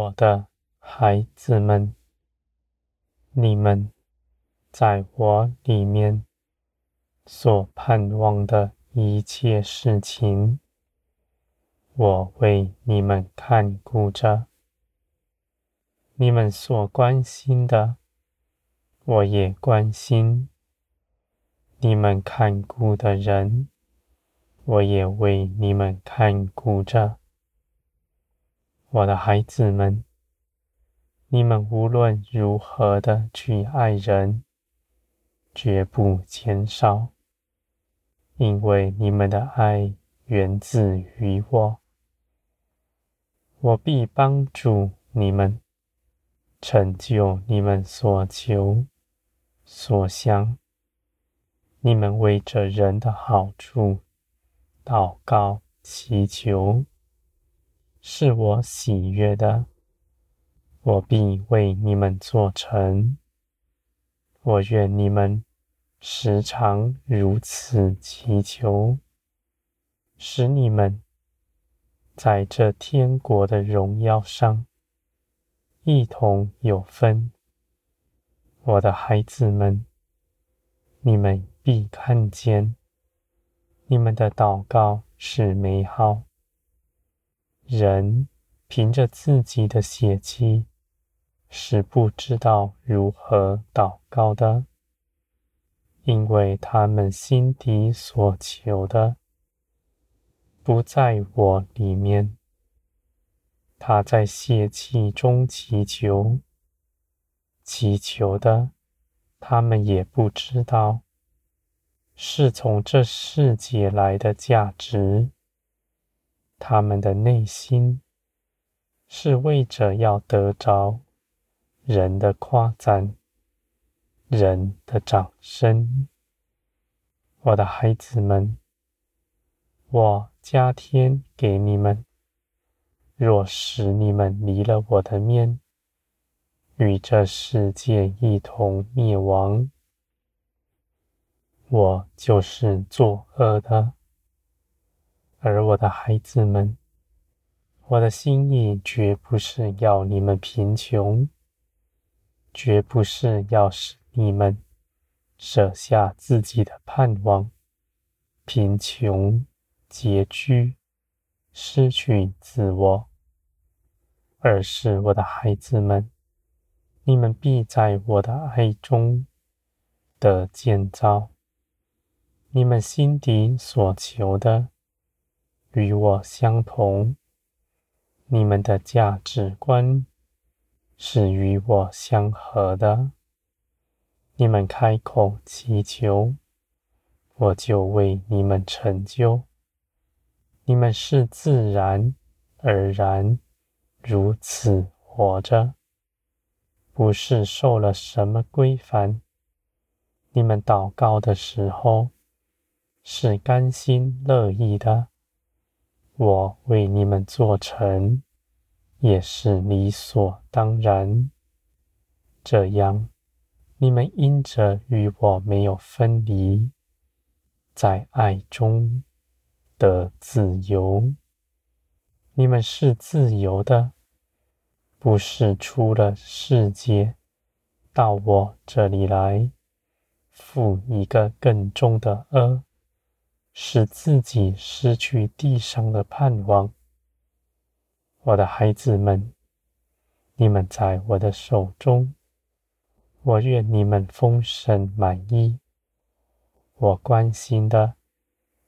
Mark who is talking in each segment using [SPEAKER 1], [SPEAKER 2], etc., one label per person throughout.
[SPEAKER 1] 我的孩子们，你们在我里面所盼望的一切事情，我为你们看顾着；你们所关心的，我也关心；你们看顾的人，我也为你们看顾着。我的孩子们，你们无论如何的去爱人，绝不减少，因为你们的爱源自于我。我必帮助你们，成就你们所求所想。你们为着人的好处祷告祈求。是我喜悦的，我必为你们做成。我愿你们时常如此祈求，使你们在这天国的荣耀上一同有分。我的孩子们，你们必看见，你们的祷告是美好。人凭着自己的血气是不知道如何祷告的，因为他们心底所求的不在我里面。他在血气中祈求，祈求的他们也不知道，是从这世界来的价值。他们的内心是为着要得着人的夸赞、人的掌声。我的孩子们，我加添给你们，若使你们离了我的面，与这世界一同灭亡，我就是作恶的。而我的孩子们，我的心意绝不是要你们贫穷，绝不是要使你们舍下自己的盼望，贫穷、拮据、失去自我，而是我的孩子们，你们必在我的爱中的建造，你们心底所求的。与我相同，你们的价值观是与我相合的。你们开口祈求，我就为你们成就。你们是自然而然如此活着，不是受了什么规范。你们祷告的时候是甘心乐意的。我为你们做成，也是理所当然。这样，你们因着与我没有分离，在爱中的自由。你们是自由的，不是出了世界到我这里来，负一个更重的轭。使自己失去地上的盼望，我的孩子们，你们在我的手中，我愿你们丰盛满意。我关心的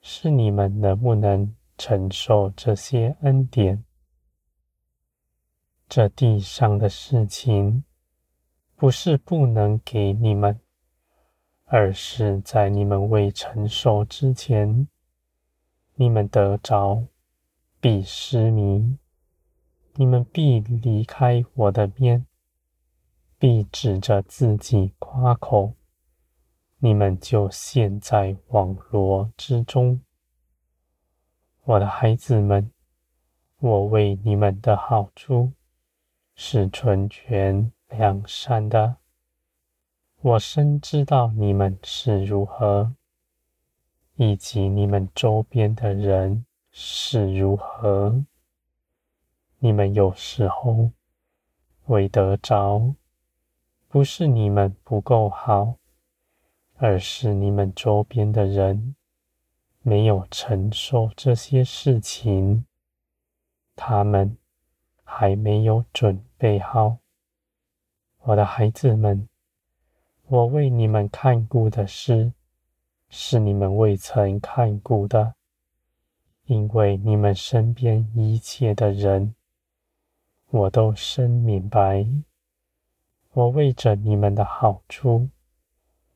[SPEAKER 1] 是你们能不能承受这些恩典。这地上的事情，不是不能给你们。而是在你们未承受之前，你们得着必失迷，你们必离开我的面，必指着自己夸口，你们就陷在网罗之中。我的孩子们，我为你们的好处是纯全良善的。我深知道你们是如何，以及你们周边的人是如何。你们有时候未得着，不是你们不够好，而是你们周边的人没有承受这些事情，他们还没有准备好。我的孩子们，我为你们看顾的事，是你们未曾看顾的，因为你们身边一切的人，我都深明白。我为着你们的好处，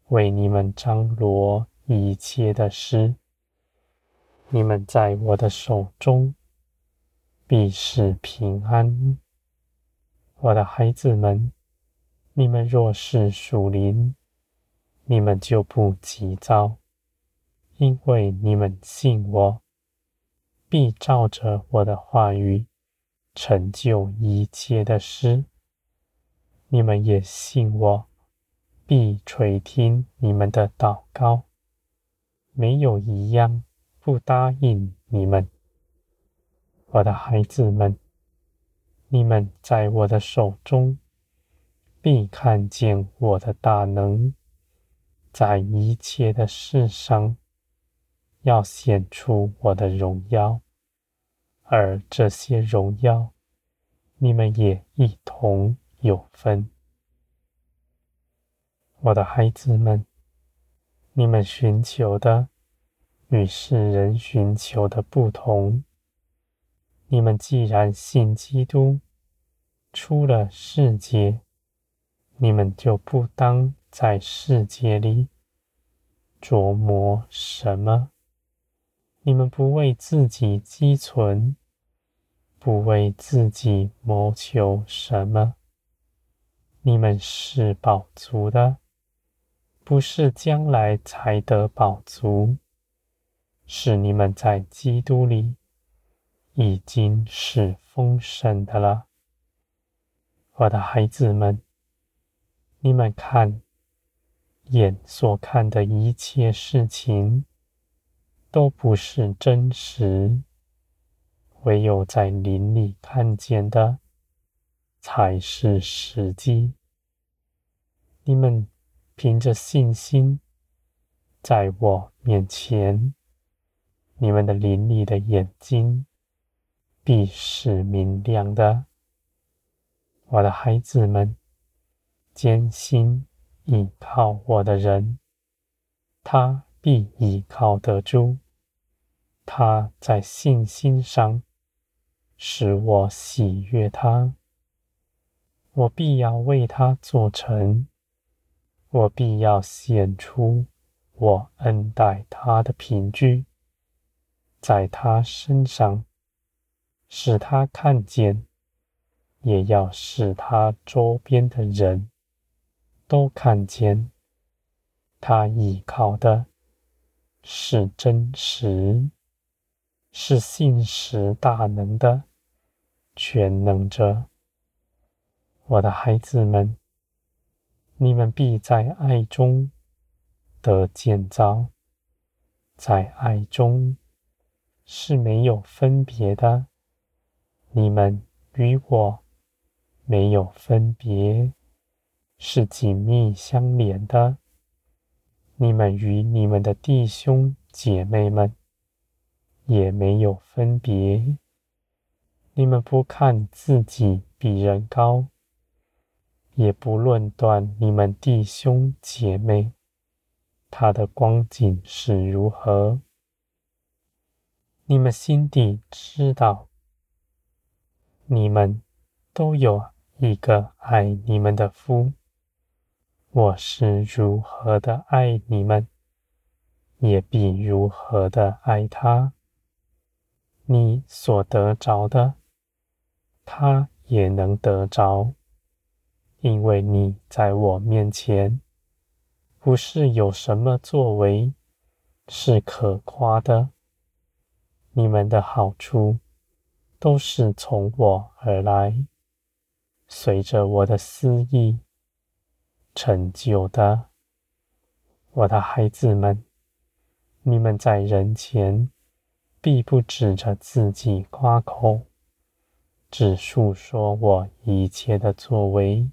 [SPEAKER 1] 为你们张罗一切的事，你们在我的手中必是平安。我的孩子们。你们若是属灵，你们就不急躁，因为你们信我，必照着我的话语成就一切的事。你们也信我，必垂听你们的祷告，没有一样不答应你们。我的孩子们，你们在我的手中。必看见我的大能，在一切的事上，要显出我的荣耀，而这些荣耀，你们也一同有分。我的孩子们，你们寻求的与世人寻求的不同。你们既然信基督，出了世界。你们就不当在世界里琢磨什么，你们不为自己积存，不为自己谋求什么。你们是饱足的，不是将来才得饱足，是你们在基督里已经是丰盛的了，我的孩子们。你们看，眼所看的一切事情，都不是真实；唯有在灵里看见的，才是实际。你们凭着信心，在我面前，你们的灵里的眼睛必是明亮的，我的孩子们。艰辛倚靠我的人，他必倚靠得住。他在信心上使我喜悦他，我必要为他做成，我必要显出我恩待他的凭据，在他身上，使他看见，也要使他周边的人。都看见，他倚靠的是真实，是信实大能的全能者。我的孩子们，你们必在爱中得建造，在爱中是没有分别的。你们与我没有分别。是紧密相连的。你们与你们的弟兄姐妹们也没有分别。你们不看自己比人高，也不论断你们弟兄姐妹他的光景是如何。你们心底知道，你们都有一个爱你们的夫。我是如何的爱你们，也必如何的爱他。你所得着的，他也能得着，因为你在我面前，不是有什么作为是可夸的。你们的好处都是从我而来，随着我的私意。成就的，我的孩子们，你们在人前必不指着自己夸口，只述说我一切的作为。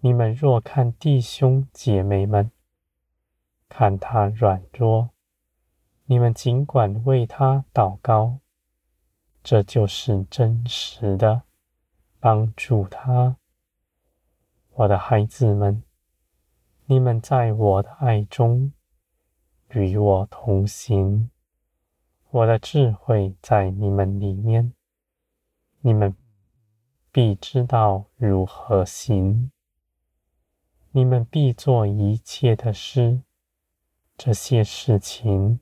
[SPEAKER 1] 你们若看弟兄姐妹们，看他软弱，你们尽管为他祷告，这就是真实的帮助他。我的孩子们，你们在我的爱中与我同行，我的智慧在你们里面，你们必知道如何行。你们必做一切的事，这些事情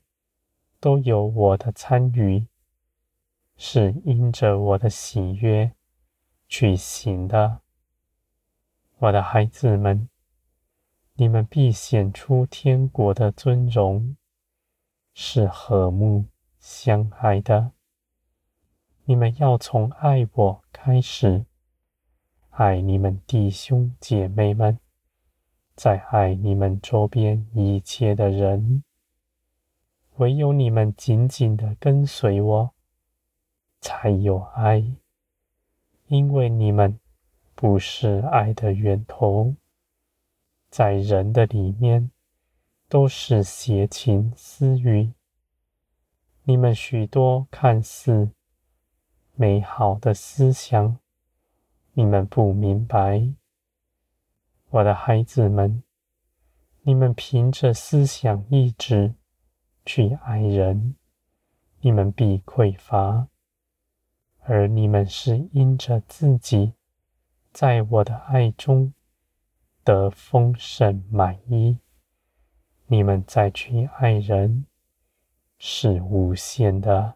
[SPEAKER 1] 都有我的参与，是因着我的喜悦去行的。我的孩子们，你们必显出天国的尊荣，是和睦相爱的。你们要从爱我开始，爱你们弟兄姐妹们。再爱你们周边一切的人，唯有你们紧紧的跟随我，才有爱。因为你们不是爱的源头，在人的里面都是邪情私欲。你们许多看似美好的思想，你们不明白。我的孩子们，你们凭着思想意志去爱人，你们必匮乏；而你们是因着自己在我的爱中得丰盛满意，你们再去爱人是无限的。